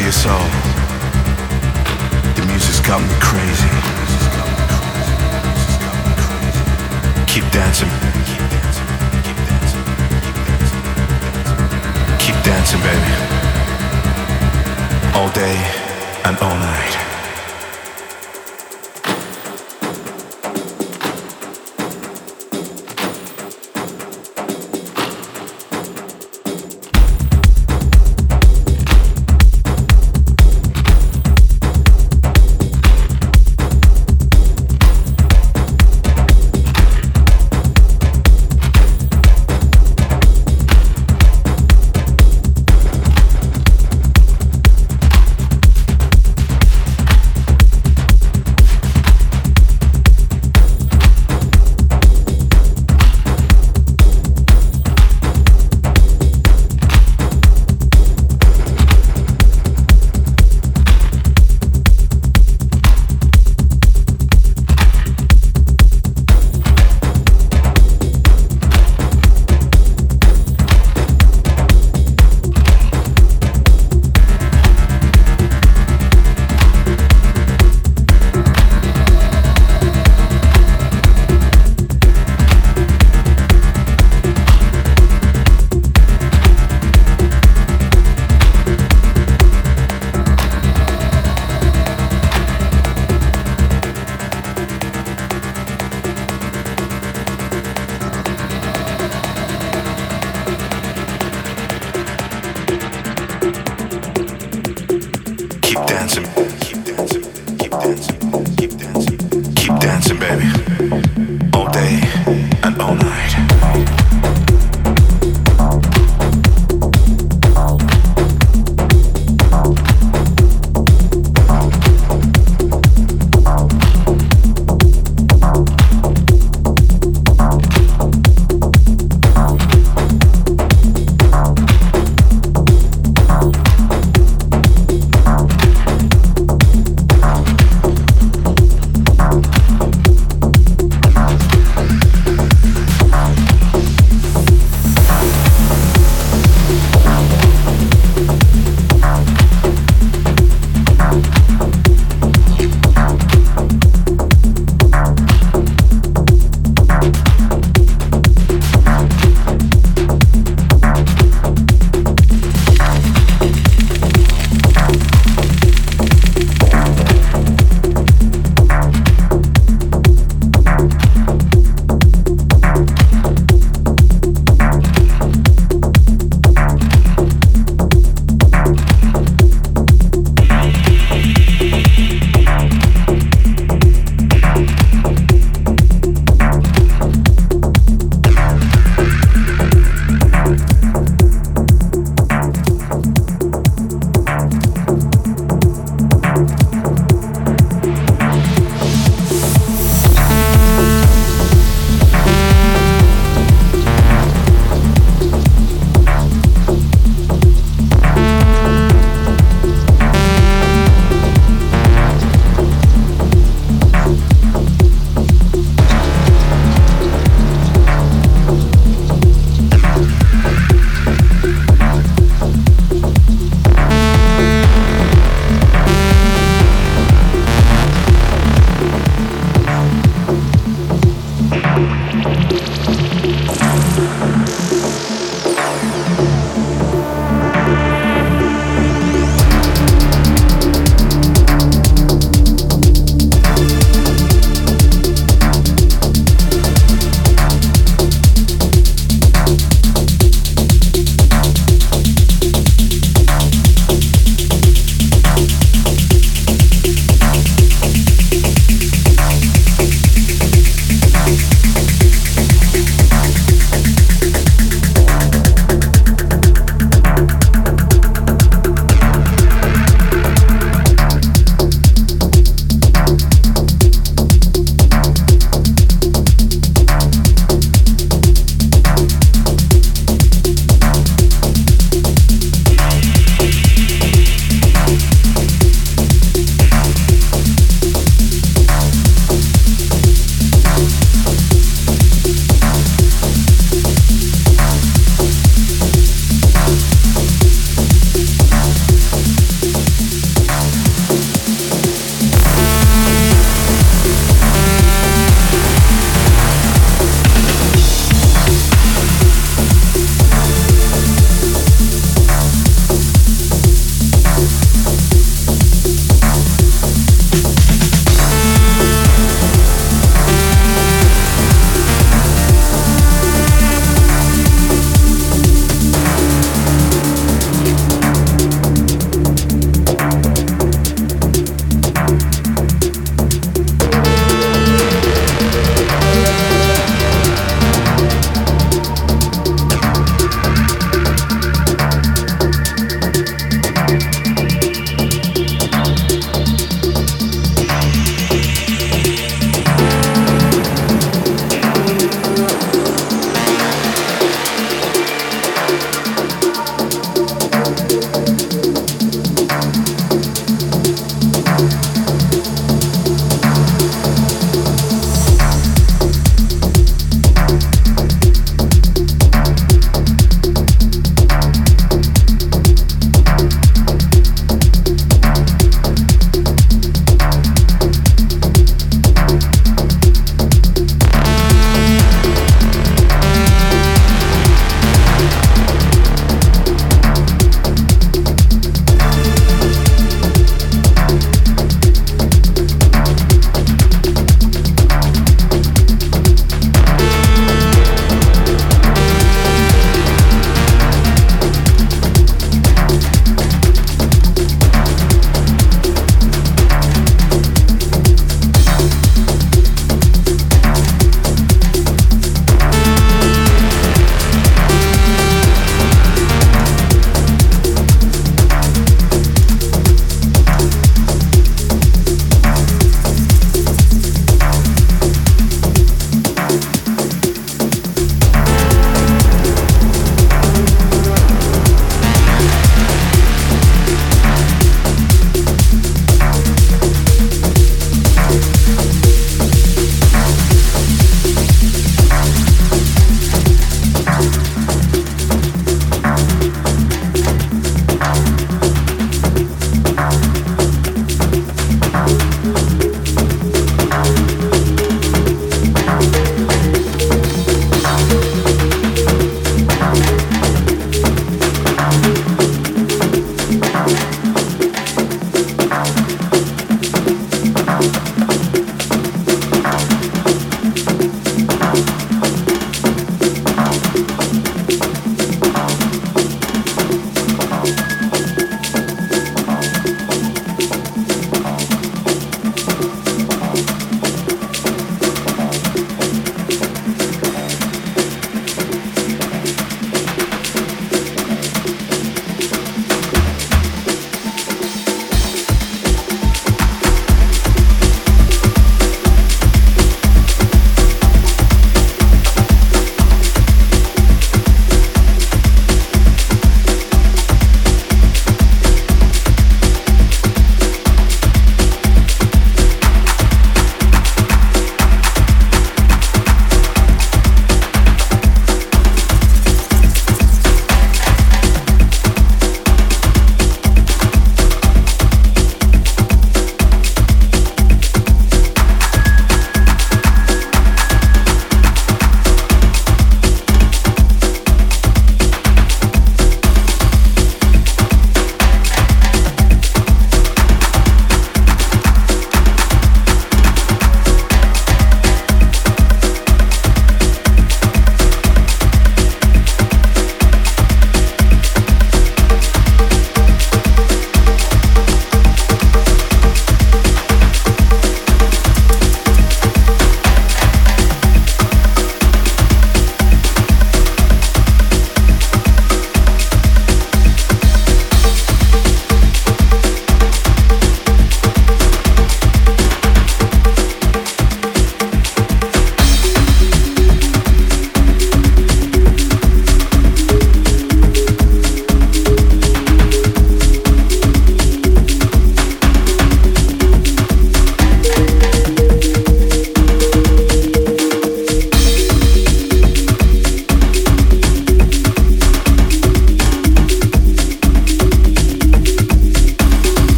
to your soul. The music's got me crazy. Keep dancing. Keep dancing, baby. All day and all night.